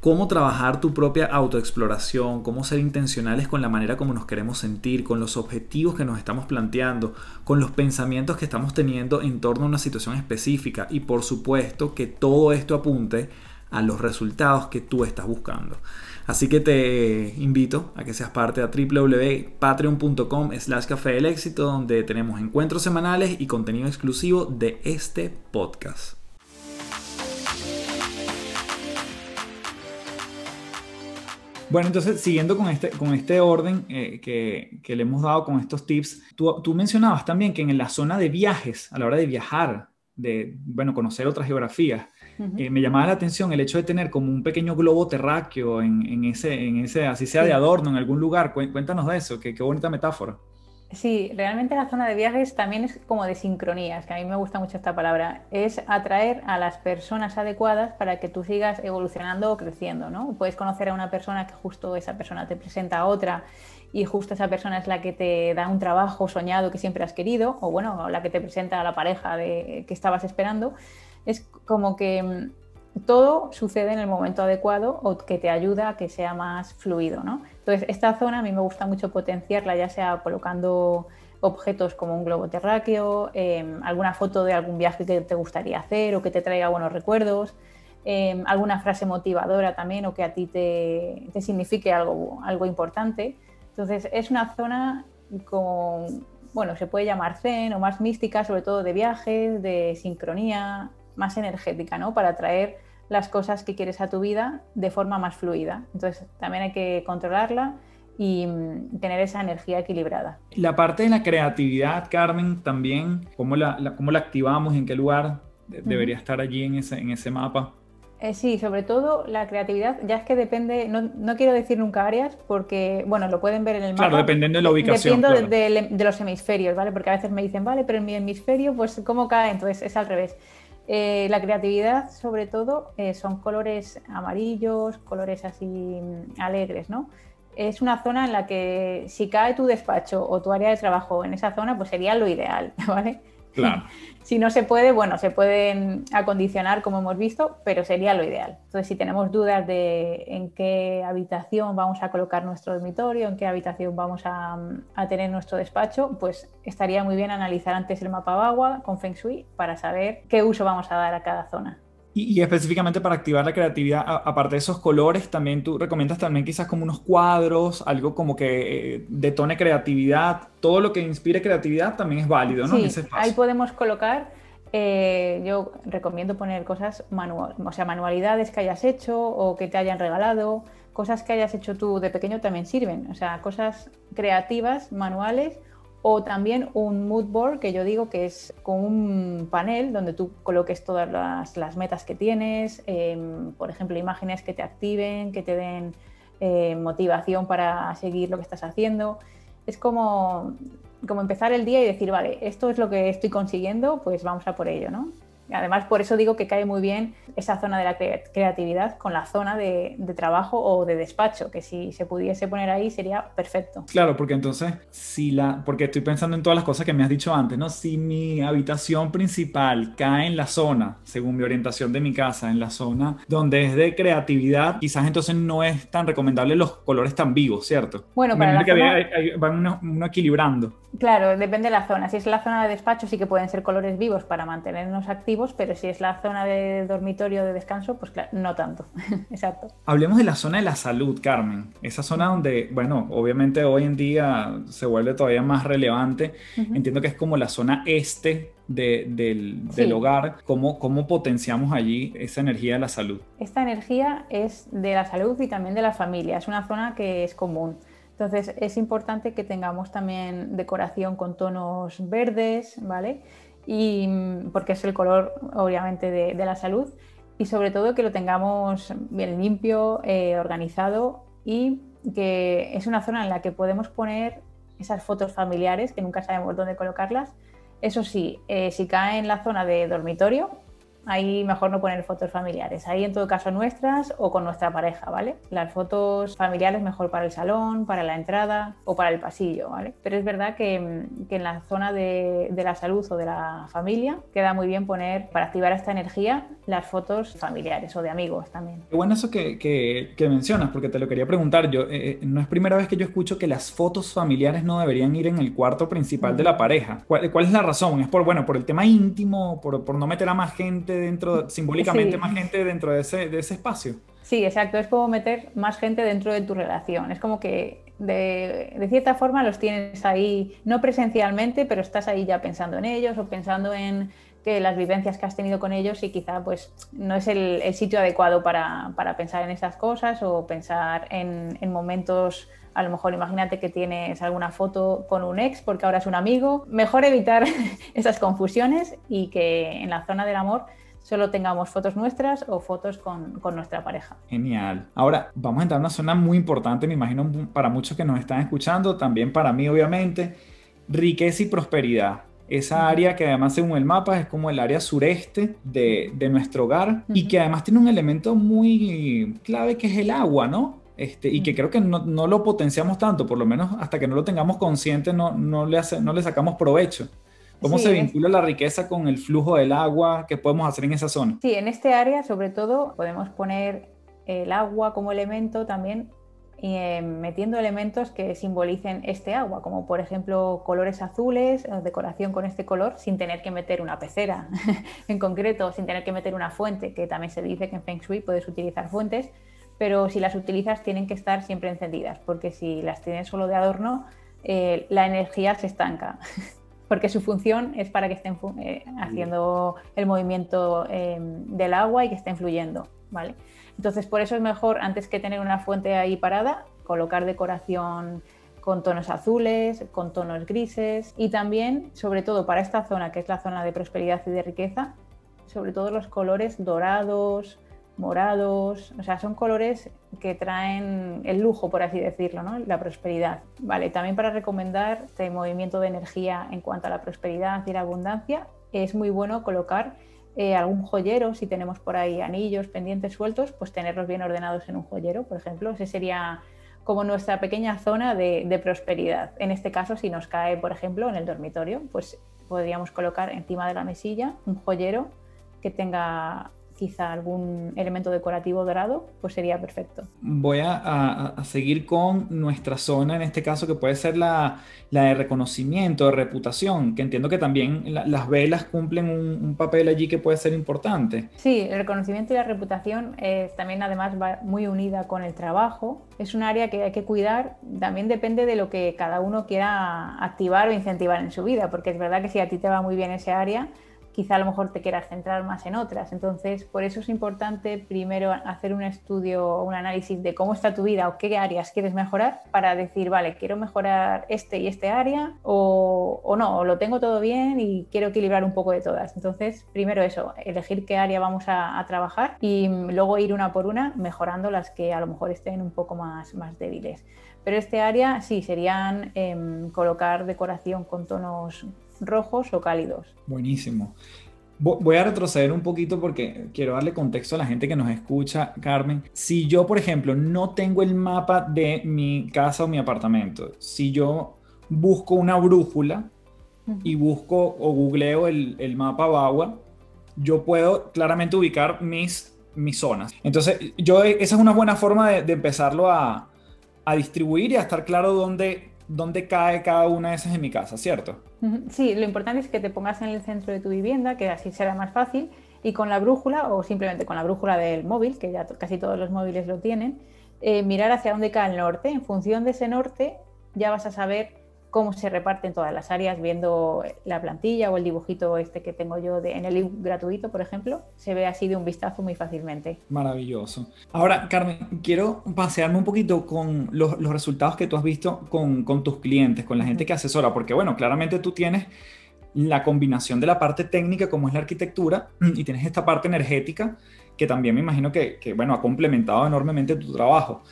cómo trabajar tu propia autoexploración, cómo ser intencionales con la manera como nos queremos sentir, con los objetivos que nos estamos planteando, con los pensamientos que estamos teniendo en torno a una situación específica y por supuesto que todo esto apunte a los resultados que tú estás buscando. Así que te invito a que seas parte de www.patreon.com slash café del éxito donde tenemos encuentros semanales y contenido exclusivo de este podcast. Bueno, entonces, siguiendo con este, con este orden eh, que, que, le hemos dado con estos tips, tú, tú, mencionabas también que en la zona de viajes, a la hora de viajar, de, bueno, conocer otras geografías, eh, me llamaba la atención el hecho de tener como un pequeño globo terráqueo en, en ese, en ese, así sea de adorno en algún lugar. Cuéntanos de eso, qué, qué bonita metáfora. Sí, realmente la zona de viajes también es como de sincronías, que a mí me gusta mucho esta palabra. Es atraer a las personas adecuadas para que tú sigas evolucionando o creciendo, ¿no? Puedes conocer a una persona que justo esa persona te presenta a otra y justo esa persona es la que te da un trabajo soñado que siempre has querido, o bueno, la que te presenta a la pareja de, que estabas esperando. Es como que mm, todo sucede en el momento adecuado o que te ayuda a que sea más fluido. ¿no? Entonces, esta zona a mí me gusta mucho potenciarla, ya sea colocando objetos como un globo terráqueo, em, alguna foto de algún viaje que te gustaría hacer o que te traiga buenos recuerdos, em, alguna frase motivadora también o que a ti te, te, signifique algo, algo importante. Entonces, es una zona con, bueno, se puede llamar zen o más mística, sobre todo de viajes, de sincronía, más energética, ¿no? Para traer las cosas que quieres a tu vida de forma más fluida. Entonces también hay que controlarla y mm, tener esa energía equilibrada. La parte de la creatividad, Carmen, también, ¿cómo la, la activamos? ¿En qué lugar debería estar allí en ese, en ese mapa? Eh, sí, sobre todo la creatividad, ya es que depende, no, no, quiero decir nunca áreas, porque, bueno, lo pueden ver en el mapa. Claro, dependiendo de la ubicación. Dependiendo de, de, los hemisferios, ¿vale? Porque a veces me dicen, vale, pero en mi hemisferio, pues, ¿cómo cae? Entonces es al revés. Eh, la creatividad, sobre todo, eh, son colores amarillos, colores así mm, alegres, ¿no? Es una zona en la que si cae tu despacho o tu área de trabajo en esa zona, pues sería lo ideal, ¿vale? Claro. si no se puede, bueno, se pueden acondicionar como hemos visto, pero sería lo ideal. Entonces, si tenemos dudas de en qué habitación vamos a colocar nuestro dormitorio, en qué habitación vamos a, tener nuestro despacho, pues estaría muy bien analizar antes el mapa agua con Feng Shui para saber qué uso vamos a dar a cada zona. Y, específicamente para activar la creatividad, aparte de esos colores, también tú recomiendas también quizás como unos cuadros, algo como que eh, detone creatividad, todo lo que inspire creatividad también es válido, ¿no? Sí, ahí podemos colocar, eh, yo recomiendo poner cosas, manual, o sea, manualidades que hayas hecho o que te hayan regalado, cosas que hayas hecho tú de pequeño también sirven, o sea, cosas creativas, manuales o también un mood board que yo digo que es con un panel donde tú coloques todas las, metas que tienes, em, por ejemplo, imágenes que te activen, que te den eh, motivación para seguir lo que estás haciendo. Es como, como empezar el día y decir, vale, esto es lo que estoy consiguiendo, pues vamos a por ello, ¿no? Además, por eso digo que cae muy bien esa zona de la creatividad con la zona de, trabajo o de despacho, que si se pudiese poner ahí sería perfecto. Claro, porque entonces, si la, porque estoy pensando en todas las cosas que me has dicho antes, ¿no? Si mi habitación principal cae en la zona, según mi orientación de mi casa, en la zona donde es de creatividad, quizás entonces no es tan recomendable los colores tan vivos, ¿cierto? Bueno, para la zona... van uno, equilibrando. Claro, depende de la zona. Si es la zona de despacho, sí que pueden ser colores vivos para mantenernos activos pero si es la zona de dormitorio de descanso, pues claro, no tanto. Exacto. Hablemos de la zona de la salud, Carmen. Esa zona donde, bueno, obviamente hoy en día se vuelve todavía más relevante. Entiendo que es como la zona este del, hogar. ¿Cómo, ¿Cómo potenciamos allí esa energía de la salud? Esta energía es de la salud y también de la familia. Es una zona que es común. Entonces es importante que tengamos también decoración con tonos verdes, ¿vale? Y, porque es el color obviamente de, la salud y sobre todo que lo tengamos bien limpio, eh, organizado y que es una zona en la que podemos poner esas fotos familiares que nunca sabemos dónde colocarlas. Eso sí, eh, si cae en la zona de dormitorio, ahí mejor no poner fotos familiares. Ahí en todo caso nuestras o con nuestra pareja, ¿vale? Las fotos familiares mejor para el salón, para la entrada o para el pasillo, ¿vale? Pero es verdad que, en la zona de, la salud o de la familia queda muy bien poner, para activar esta energía, las fotos familiares o de amigos también. Qué bueno eso que, mencionas, porque te lo quería preguntar. Yo, eh, eh, no es primera vez que yo escucho que las fotos familiares no deberían ir en el cuarto principal de la pareja. ¿Cuál, es la razón? ¿Es por, bueno, por el tema íntimo, por, por no meter a más gente dentro, simbólicamente más gente dentro de ese, de ese espacio. Sí, exacto, es como meter más gente dentro de tu relación. Es como que de, de, cierta forma los tienes ahí, no presencialmente, pero estás ahí ya pensando en ellos o pensando en que las vivencias que has tenido con ellos y quizá pues no es el, sitio adecuado para, pensar en esas cosas o pensar en, momentos, a lo mejor imagínate que tienes alguna foto con un ex porque ahora es un amigo, mejor evitar esas confusiones y que en la zona del amor solo tengamos fotos nuestras o fotos con, con, nuestra pareja. Genial. Ahora, vamos a entrar a una zona muy importante, me imagino para muchos que nos están escuchando, también para mí obviamente, riqueza y prosperidad. Esa área que además según el mapa es como el área sureste de, de nuestro hogar y que además tiene un elemento muy clave que es el agua, ¿no? Este, y que creo que no, no, lo potenciamos tanto, por lo menos hasta que no lo tengamos consciente no, no, le, hace, no le sacamos provecho. ¿Cómo se vincula la riqueza con el flujo del agua? ¿Qué podemos hacer en esa zona? Sí, en este área sobre todo podemos poner el agua como elemento también eh, metiendo elementos que simbolicen este agua, como por ejemplo colores azules, decoración con este color, sin tener que meter una pecera en concreto, sin tener que meter una fuente, que también se dice que en Feng Shui puedes utilizar fuentes, pero si las utilizas tienen que estar siempre encendidas, porque si las tienes solo de adorno, eh, la energía se estanca. porque su función es para que estén eh, haciendo el movimiento del agua y que estén fluyendo, ¿vale? Entonces, por eso es mejor, antes que tener una fuente ahí parada, colocar decoración con tonos azules, con tonos grises y también, sobre todo para esta zona, que es la zona de prosperidad y de riqueza, sobre todo los colores dorados, morados, o sea, son colores que traen el lujo, por así decirlo, la prosperidad. Vale, también para recomendar este movimiento de energía en cuanto a la prosperidad y la abundancia, es muy bueno colocar eh, algún joyero, si tenemos por ahí anillos, pendientes sueltos, pues tenerlos bien ordenados en un joyero, por ejemplo. Ese sería como nuestra pequeña zona de, de, prosperidad. En este caso, si nos cae, por ejemplo, en el dormitorio, pues podríamos colocar encima de la mesilla un joyero que tenga quizá algún elemento decorativo dorado, pues sería perfecto. Voy a, seguir con nuestra zona, en este caso, que puede ser la, de reconocimiento, de reputación, que entiendo que también las velas cumplen un, papel allí que puede ser importante. Sí, el reconocimiento y la reputación también además va muy unida con el trabajo. Es un área que hay que cuidar, también depende de lo que cada uno quiera activar o incentivar en su vida, porque es verdad que si a ti te va muy bien ese área, quizá a lo mejor te quieras centrar más en otras. Entonces, por eso es importante primero hacer un estudio o un análisis de cómo está tu vida o qué áreas quieres mejorar para decir, vale, quiero mejorar este y este área o, no, o lo tengo todo bien y quiero equilibrar un poco de todas. Entonces, primero eso, elegir qué área vamos a, trabajar y luego ir una por una mejorando las que a lo mejor estén un poco más, más débiles. Pero este área sí, serían em, colocar decoración con tonos rojos o cálidos. Buenísimo. Voy a retroceder un poquito porque quiero darle contexto a la gente que nos escucha, Carmen. Si yo, por ejemplo, no tengo el mapa de mi casa o mi apartamento, si yo busco una brújula y busco o googleo el, mapa BAWA, yo puedo claramente ubicar mis, mis zonas. Entonces, yo, esa es una buena forma de, empezarlo a, a distribuir y a estar claro dónde dónde cae cada una de esas en mi casa, ¿cierto? Sí, lo importante es que te pongas en el centro de tu vivienda, que así será más fácil, y con la brújula o simplemente con la brújula del móvil, que ya casi todos los móviles lo tienen, eh, mirar hacia dónde cae el norte. En función de ese norte ya vas a saber cómo se reparten todas las áreas, viendo la plantilla o el dibujito este que tengo yo de, en el libro gratuito, por ejemplo, se ve así de un vistazo muy fácilmente. Maravilloso. Ahora, Carmen, quiero pasearme un poquito con los, resultados que tú has visto con, con tus clientes, con la gente que asesora, porque bueno, claramente tú tienes la combinación de la parte técnica como es la arquitectura y tienes esta parte energética que también me imagino que, que bueno, ha complementado enormemente tu trabajo.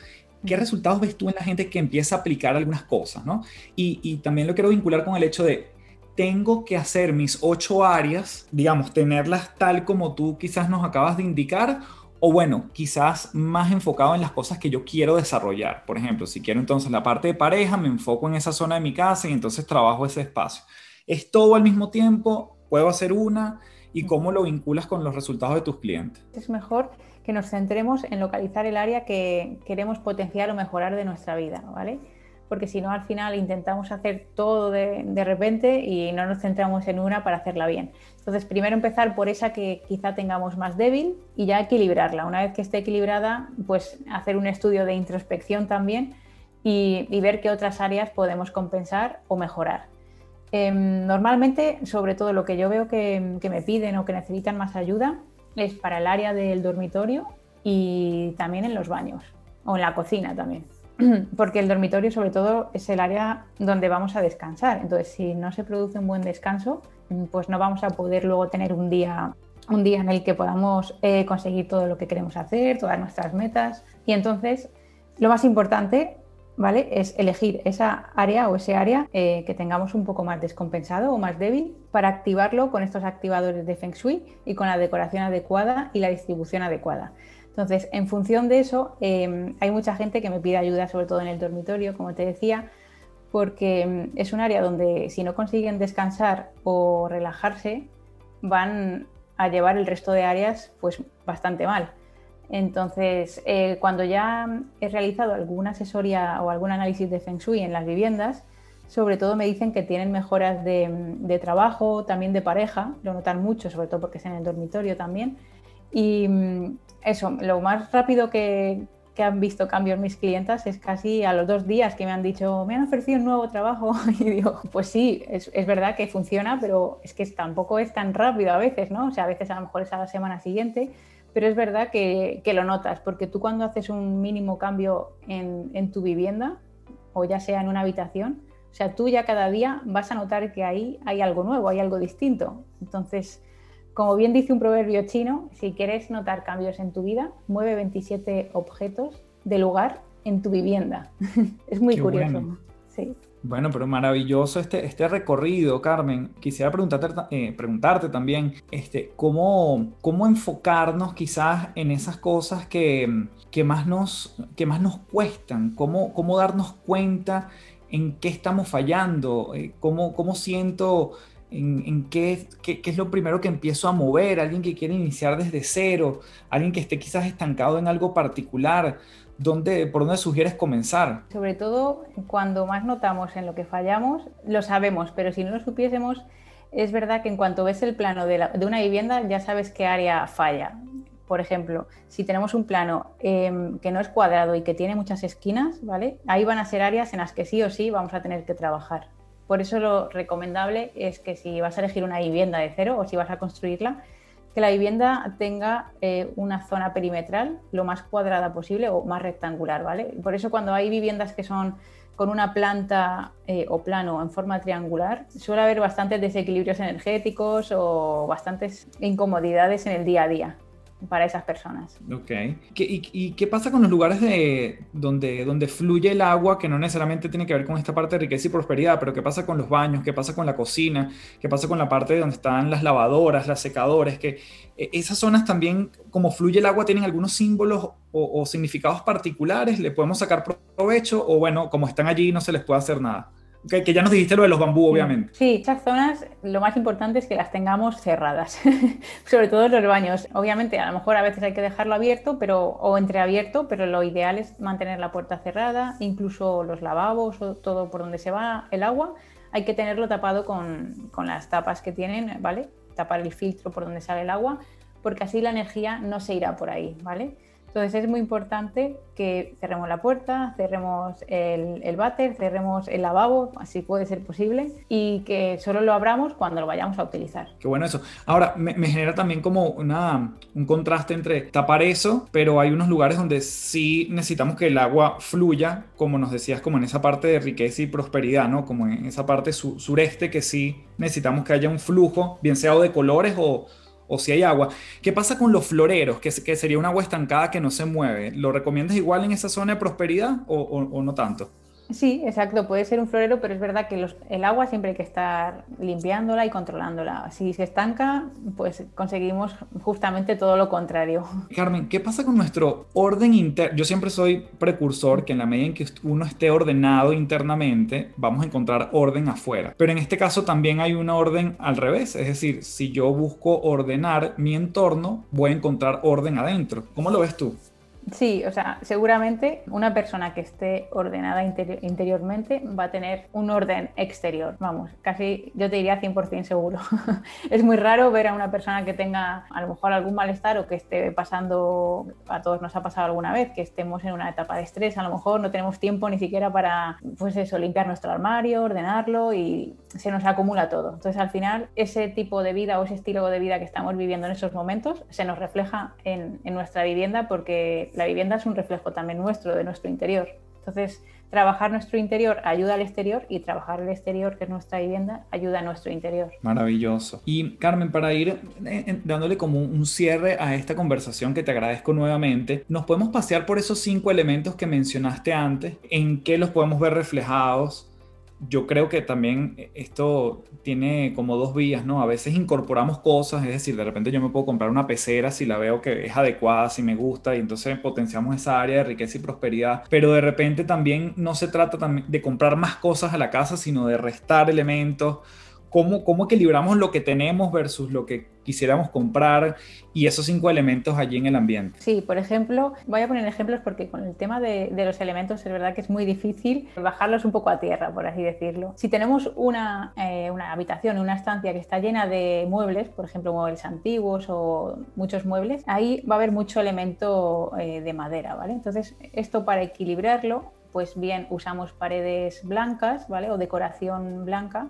¿Qué resultados ves tú en la gente que empieza a aplicar algunas cosas? ¿no? Y, también lo quiero vincular con el hecho de, tengo que hacer mis ocho áreas, digamos, tenerlas tal como tú quizás nos acabas de indicar, o bueno, quizás más enfocado en las cosas que yo quiero desarrollar. Por ejemplo, si quiero entonces la parte de pareja, me enfoco en esa zona de mi casa y entonces trabajo ese espacio. ¿Es todo al mismo tiempo? ¿Puedo hacer una? ¿Y cómo lo vinculas con los resultados de tus clientes? Es mejor que nos centremos en localizar el área que queremos potenciar o mejorar de nuestra vida, ¿vale? Porque si no, al final intentamos hacer todo de, repente y no nos centramos en una para hacerla bien. Entonces, primero empezar por esa que quizá tengamos más débil y ya equilibrarla. Una vez que esté equilibrada, pues hacer un estudio de introspección también y ver qué otras áreas podemos compensar o mejorar. Em, normalmente, sobre todo lo que yo veo que, me piden o que necesitan más ayuda es para el área del dormitorio y también en los baños o en la cocina también. Porque el dormitorio sobre todo es el área donde vamos a descansar. Entonces, si no se produce un buen descanso, pues no vamos a poder luego tener un día, un día en el que podamos eh, conseguir todo lo que queremos hacer, todas nuestras metas. Y entonces, lo más importante ¿vale? Es elegir esa área o ese área eh, que tengamos un poco más descompensado o más débil para activarlo con estos activadores de Feng Shui y con la decoración adecuada y la distribución adecuada. Entonces, en función de eso, em, hay mucha gente que me pide ayuda, sobre todo en el dormitorio, como te decía, porque em, es un área donde si no consiguen descansar o relajarse, van a llevar el resto de áreas pues bastante mal. Entonces, eh, cuando ya he realizado alguna asesoría o algún análisis de Feng Shui en las viviendas, sobre todo me dicen que tienen mejoras de, trabajo, también de pareja, lo notan mucho, sobre todo porque es en el dormitorio también, y mm, eso, lo más rápido que, han visto cambios mis clientas es casi a los dos días que me han dicho, me han ofrecido un nuevo trabajo. Y digo, pues sí, es, verdad que funciona, pero es que tampoco es tan rápido a veces, ¿no? O sea, a veces a lo mejor es a la semana siguiente, pero es verdad que, lo notas, porque tú cuando haces un mínimo cambio en, en, tu vivienda, o ya sea en una habitación, o sea, tú ya cada día vas a notar que ahí hay algo nuevo, hay algo distinto. Entonces, como bien dice un proverbio chino, si quieres notar cambios en tu vida, mueve 27 objetos de lugar en tu vivienda. es muy curioso. Bueno. Sí. Bueno, pero maravilloso este, este recorrido, Carmen. Quisiera preguntarte, eh, preguntarte también este, ¿cómo, cómo enfocarnos quizás en esas cosas que, que, más, nos, que más nos cuestan, cómo, cómo darnos cuenta en qué estamos fallando, eh, cómo, cómo siento en, qué, qué, es lo primero que empiezo a mover, alguien que quiere iniciar desde cero, alguien que esté quizás estancado en algo particular. ¿Dónde, ¿Por dónde sugieres comenzar? Sobre todo cuando más notamos en lo que fallamos, lo sabemos, pero si no lo supiésemos, es verdad que en cuanto ves el plano de, una vivienda ya sabes qué área falla. Por ejemplo, si tenemos un plano em, que no es cuadrado y que tiene muchas esquinas, ¿vale? Ahí van a ser áreas en las que sí o sí vamos a tener que trabajar. Por eso lo recomendable es que si vas a elegir una vivienda de cero o si vas a construirla, que la vivienda tenga eh, una zona perimetral lo más cuadrada posible o más rectangular, ¿vale? Por eso cuando hay viviendas que son con una planta eh, o plano en forma triangular, suele haber bastantes desequilibrios energéticos o bastantes incomodidades en el día a día para esas personas. Ok. y, qué pasa con los lugares de, donde, donde fluye el agua, que no necesariamente tiene que ver con esta parte de riqueza y prosperidad, pero qué pasa con los baños, qué pasa con la cocina, qué pasa con la parte donde están las lavadoras, las secadores, que eh, esas zonas también, como fluye el agua, tienen algunos símbolos o significados particulares, le podemos sacar provecho o bueno, como están allí no se les puede hacer nada que, ya nos dijiste lo de los bambú, obviamente. Sí, esas zonas lo más importante es que las tengamos cerradas, sobre todo los baños. Obviamente, a lo mejor a veces hay que dejarlo abierto pero, o entreabierto, pero lo ideal es mantener la puerta cerrada, incluso los lavabos o todo por donde se va el agua, hay que tenerlo tapado con, con las tapas que tienen, ¿vale? Tapar el filtro por donde sale el agua, porque así la energía no se irá por ahí, ¿vale? Entonces es muy importante que cerremos la puerta, cerremos el, el váter, cerremos el lavabo, así puede ser posible, y que solo lo abramos cuando lo vayamos a utilizar. Qué bueno eso. Ahora, me, genera también como una, un contraste entre tapar eso, pero hay unos lugares donde sí necesitamos que el agua fluya, como nos decías, como en esa parte de riqueza y prosperidad, ¿no? Como en esa parte sureste que sí necesitamos que haya un flujo, bien sea o de colores o o si hay agua. ¿Qué pasa con los floreros? Que, sería un agua estancada que no se mueve. ¿Lo recomiendas igual en esa zona de prosperidad o no tanto? Sí, exacto, puede ser un florero, pero es verdad que el agua siempre hay que estar limpiándola y controlándola. Si se estanca, pues conseguimos justamente todo lo contrario. Carmen, ¿qué pasa con nuestro orden interno? Yo siempre soy precursor que en la medida en que uno esté ordenado internamente, vamos a encontrar orden afuera. Pero en este caso también hay una orden al revés, es decir, si yo busco ordenar mi entorno, voy a encontrar orden adentro. ¿Cómo lo ves tú? Sí, o sea, seguramente una persona que esté ordenada interiormente va a tener un orden exterior, vamos, casi yo te diría 100% seguro. es muy raro ver a una persona que tenga a lo mejor algún malestar o que esté pasando, a todos nos ha pasado alguna vez, que estemos en una etapa de estrés, a lo mejor no tenemos tiempo ni siquiera para, pues eso, limpiar nuestro armario, ordenarlo y se nos acumula todo. Entonces, al final, ese tipo de vida o ese estilo de vida que estamos viviendo en esos momentos se nos refleja en nuestra vivienda porque la vivienda es un reflejo también nuestro, de nuestro interior. Entonces, trabajar nuestro interior ayuda al exterior y trabajar el exterior, que es nuestra vivienda, ayuda a nuestro interior. Maravilloso. Y Carmen, para ir eh, dándole como un cierre a esta conversación que te agradezco nuevamente, ¿nos podemos pasear por esos cinco elementos que mencionaste antes? ¿En qué los podemos ver reflejados? Yo creo que también esto tiene como dos vías, ¿no? A veces incorporamos cosas, es decir, de repente yo me puedo comprar una pecera si la veo que es adecuada, si me gusta, y entonces potenciamos esa área de riqueza y prosperidad, pero de repente también no se trata de comprar más cosas a la casa, sino de restar elementos cómo, equilibramos lo que tenemos versus lo que quisiéramos comprar y esos cinco elementos allí en el ambiente. Sí, por ejemplo, voy a poner ejemplos porque con el tema de, los elementos es verdad que es muy difícil bajarlos un poco a tierra, por así decirlo. Si tenemos una, eh, una habitación, una estancia que está llena de muebles, por ejemplo, muebles antiguos o muchos muebles, ahí va a haber mucho elemento eh, de madera, ¿vale? Entonces, esto para equilibrarlo, pues bien usamos paredes blancas, ¿vale? O decoración blanca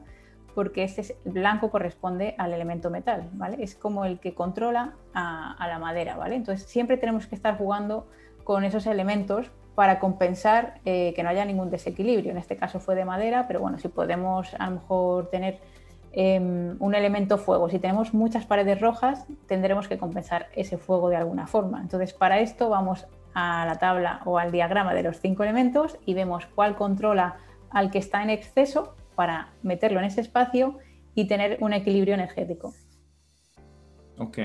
porque este blanco corresponde al elemento metal, ¿vale? Es como el que controla a, la madera, ¿vale? Entonces siempre tenemos que estar jugando con esos elementos para compensar eh, que no haya ningún desequilibrio. En este caso fue de madera, pero bueno, si podemos a lo mejor tener em, un elemento fuego, si tenemos muchas paredes rojas, tendremos que compensar ese fuego de alguna forma. Entonces para esto vamos a la tabla o al diagrama de los cinco elementos y vemos cuál controla al que está en exceso para meterlo en ese espacio y tener un equilibrio energético. Ok.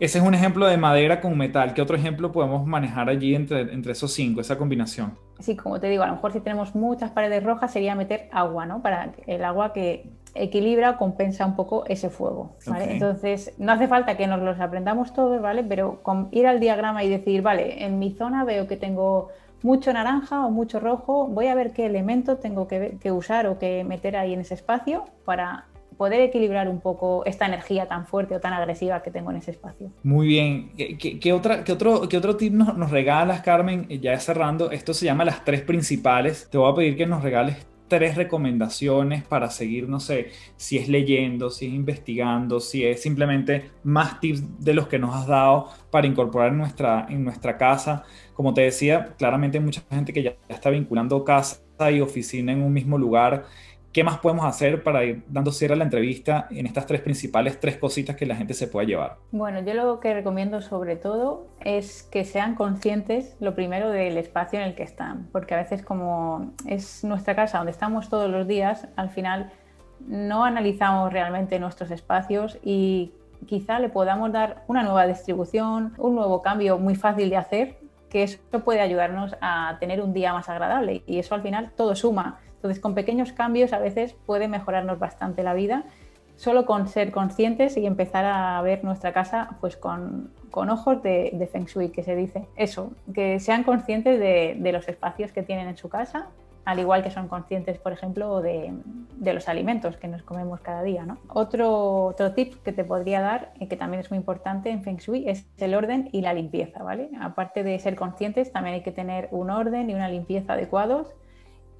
Ese es un ejemplo de madera con metal. ¿Qué otro ejemplo podemos manejar allí entre, entre esos cinco, esa combinación? Sí, como te digo, a lo mejor si tenemos muchas paredes rojas sería meter agua, ¿no? Para el agua que equilibra o compensa un poco ese fuego, ¿vale? Entonces, no hace falta que nos los aprendamos todos, ¿vale? Pero con ir al diagrama y decir, vale, en mi zona veo que tengo mucho naranja o mucho rojo, voy a ver qué elemento tengo que, usar o que meter ahí en ese espacio para poder equilibrar un poco esta energía tan fuerte o tan agresiva que tengo en ese espacio. Muy bien. ¿Qué, otra, qué otro, qué otro tip nos, nos, regalas, Carmen? Ya cerrando, esto se llama las tres principales. Te voy a pedir que nos regales tres recomendaciones para seguir, no sé, si es leyendo, si es investigando, si es simplemente más tips de los que nos has dado para incorporar en nuestra, en nuestra casa. Como te decía, claramente hay mucha gente que ya está vinculando casa y oficina en un mismo lugar ¿Qué más podemos hacer para ir dando cierre a la entrevista en estas tres principales, tres cositas que la gente se pueda llevar? Bueno, yo lo que recomiendo sobre todo es que sean conscientes, lo primero, del espacio en el que están, porque a veces como es nuestra casa donde estamos todos los días, al final no analizamos realmente nuestros espacios y quizá le podamos dar una nueva distribución, un nuevo cambio muy fácil de hacer, que eso puede ayudarnos a tener un día más agradable y eso al final todo suma entonces, con pequeños cambios a veces puede mejorarnos bastante la vida, solo con ser conscientes y empezar a ver nuestra casa pues con, ojos de, Feng Shui, que se dice. Eso, que sean conscientes de, los espacios que tienen en su casa, al igual que son conscientes, por ejemplo, de, los alimentos que nos comemos cada día. Otro, otro tip que te podría dar, y que también es muy importante en Feng Shui, es el orden y la limpieza. ¿vale? Aparte de ser conscientes, también hay que tener un orden y una limpieza adecuados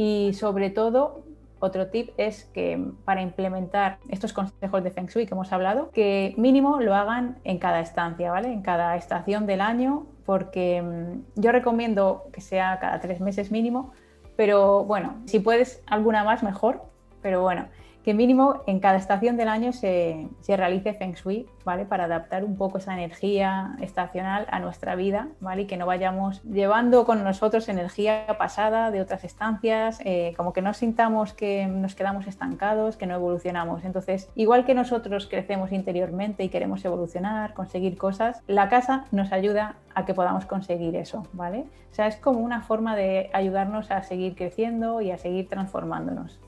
y sobre todo, otro tip es que para implementar estos consejos de Feng Shui que hemos hablado, que mínimo lo hagan en cada estancia, ¿vale? En cada estación del año, porque mm, yo recomiendo que sea cada tres meses mínimo, pero bueno, si puedes alguna más, mejor. Pero bueno, que mínimo en cada estación del año se, realice Feng Shui, ¿vale? Para adaptar un poco esa energía estacional a nuestra vida, ¿vale? Y que no vayamos llevando con nosotros energía pasada de otras estancias, eh, como que no sintamos que nos quedamos estancados, que no evolucionamos. Entonces, igual que nosotros crecemos interiormente y queremos evolucionar, conseguir cosas, la casa nos ayuda a que podamos conseguir eso, ¿vale? O sea, es como una forma de ayudarnos a seguir creciendo y a seguir transformándonos.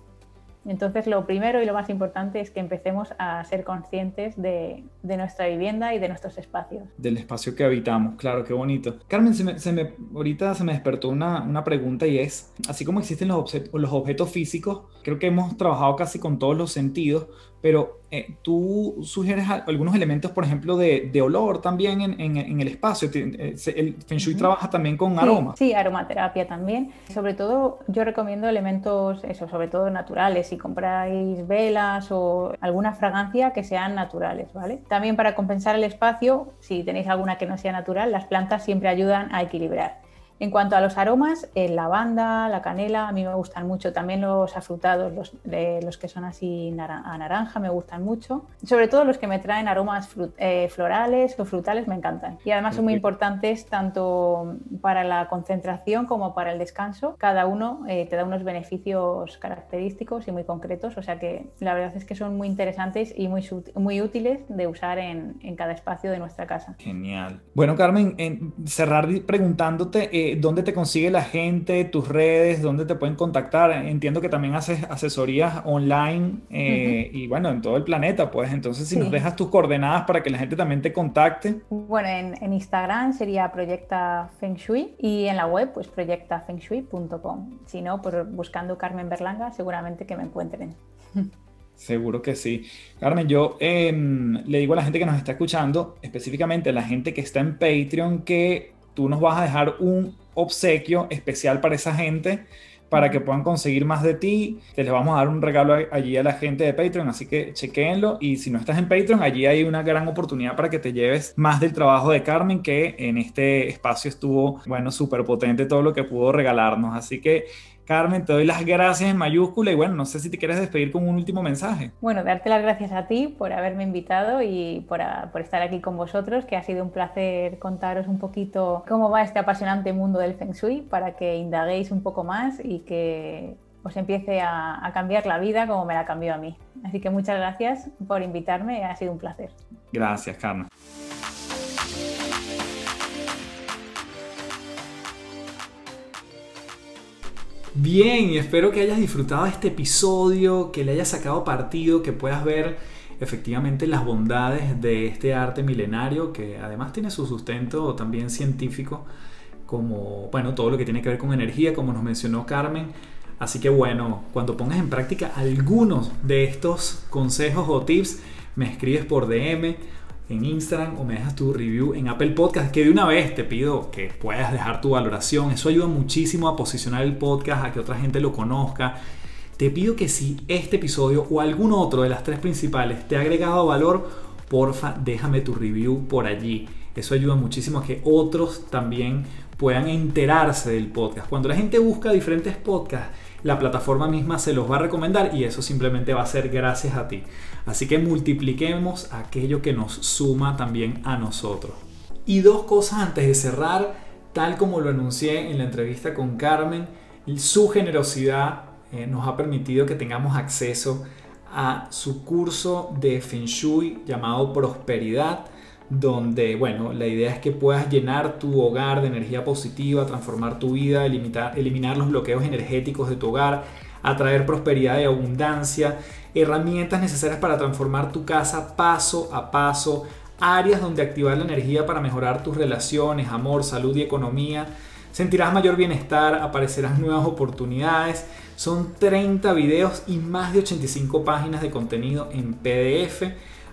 Entonces, lo primero y lo más importante es que empecemos a ser conscientes de, nuestra vivienda y de nuestros espacios. Del espacio que habitamos, claro, qué bonito. Carmen, se me, ahorita se me despertó una, pregunta y es, así como existen los objetos físicos, creo que hemos trabajado casi con todos los sentidos, pero eh, tú sugieres algunos elementos, por ejemplo, de, de olor también en, en, el espacio. Eh, el Feng Shui trabaja también con aromas. Sí, aromaterapia también. Sobre todo, yo recomiendo elementos, eso, sobre todo naturales. Si compráis velas o alguna fragancia que sean naturales, ¿vale? También para compensar el espacio, si tenéis alguna que no sea natural, las plantas siempre ayudan a equilibrar. En cuanto a los aromas, el lavanda, la canela, a mí me gustan mucho. También los afrutados, los, los que son así a naranja, me gustan mucho. Sobre todo los que me traen aromas eh, florales o frutales me encantan. Y además son muy importantes tanto para la concentración como para el descanso. Cada uno eh, te da unos beneficios característicos y muy concretos. O sea que la verdad es que son muy interesantes y muy, muy útiles de usar en, en cada espacio de nuestra casa. Genial. Bueno, Carmen, en cerrar preguntándote... Eh, ¿dónde te consigue la gente, tus redes, dónde te pueden contactar? Entiendo que también haces asesorías online eh, y bueno, en todo el planeta, pues entonces si nos dejas tus coordenadas para que la gente también te contacte. Bueno, en, Instagram sería Proyecta Feng Shui y en la web pues proyectafengshui.com. Si no, por buscando Carmen Berlanga seguramente que me encuentren. Seguro que sí. Carmen, yo em, le digo a la gente que nos está escuchando, específicamente a la gente que está en Patreon, que tú nos vas a dejar un obsequio especial para esa gente para que puedan conseguir más de ti. Te les vamos a dar un regalo allí a la gente de Patreon, así que chequéenlo. Y si no estás en Patreon, allí hay una gran oportunidad para que te lleves más del trabajo de Carmen, que en este espacio estuvo, bueno, súper potente todo lo que pudo regalarnos. Así que Carmen, te doy las gracias en mayúscula y bueno, no sé si te quieres despedir con un último mensaje. Bueno, darte las gracias a ti por haberme invitado y por, por, estar aquí con vosotros, que ha sido un placer contaros un poquito cómo va este apasionante mundo del Feng Shui para que indaguéis un poco más y que os empiece a, a cambiar la vida como me la cambió a mí. Así que muchas gracias por invitarme, ha sido un placer. Gracias, Carmen. Bien, espero que hayas disfrutado este episodio, que le hayas sacado partido, que puedas ver efectivamente las bondades de este arte milenario, que además tiene su sustento también científico, como, bueno, todo lo que tiene que ver con energía, como nos mencionó Carmen. Así que bueno, cuando pongas en práctica algunos de estos consejos o tips, me escribes por DM en Instagram o me dejas tu review en Apple Podcast, que de una vez te pido que puedas dejar tu valoración. Eso ayuda muchísimo a posicionar el podcast, a que otra gente lo conozca. Te pido que si este episodio o algún otro de las tres principales te ha agregado valor, porfa, déjame tu review por allí. Eso ayuda muchísimo a que otros también puedan enterarse del podcast. Cuando la gente busca diferentes podcasts, la plataforma misma se los va a recomendar y eso simplemente va a ser gracias a ti. Así que multipliquemos aquello que nos suma también a nosotros. Y dos cosas antes de cerrar, tal como lo anuncié en la entrevista con Carmen, su generosidad eh, nos ha permitido que tengamos acceso a su curso de Feng Shui llamado Prosperidad donde, bueno, la idea es que puedas llenar tu hogar de energía positiva, transformar tu vida, eliminar, eliminar los bloqueos energéticos de tu hogar, atraer prosperidad y abundancia, herramientas necesarias para transformar tu casa paso a paso, áreas donde activar la energía para mejorar tus relaciones, amor, salud y economía. Sentirás mayor bienestar, aparecerán nuevas oportunidades. Son 30 videos y más de 85 páginas de contenido en PDF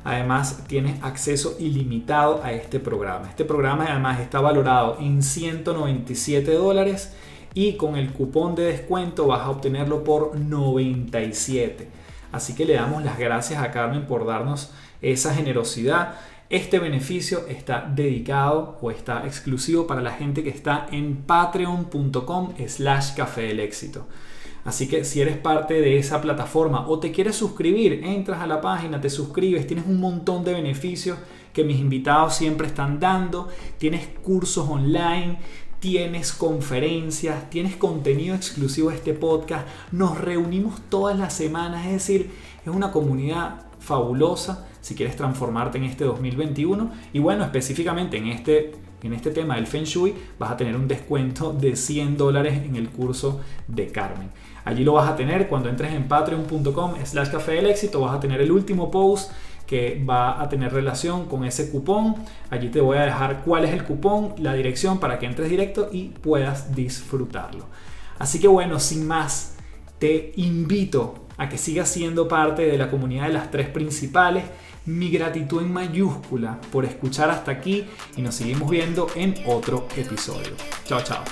Además, tienes acceso ilimitado a este programa. Este programa además está valorado en 197 dólares y con el cupón de descuento vas a obtenerlo por 97. Así que le damos las gracias a Carmen por darnos esa generosidad. Este beneficio está dedicado o está exclusivo para la gente que está en patreon.com slash café del éxito. Así que si eres parte de esa plataforma o te quieres suscribir, entras a la página, te suscribes, tienes un montón de beneficios que mis invitados siempre están dando, tienes cursos online, tienes conferencias, tienes contenido exclusivo a este podcast, nos reunimos todas las semanas, es decir, es una comunidad fabulosa si quieres transformarte en este 2021 y bueno, específicamente en este en este tema del Feng Shui, vas a tener un descuento de 100 dólares en el curso de Carmen. Allí lo vas a tener cuando entres en patreon.com slash café del éxito, vas a tener el último post que va a tener relación con ese cupón. Allí te voy a dejar cuál es el cupón, la dirección para que entres directo y puedas disfrutarlo. Así que bueno, sin más, te invito a que sigas siendo parte de la comunidad de las tres principales. Mi gratitud en mayúscula por escuchar hasta aquí y nos seguimos viendo en otro episodio. Chao, chao.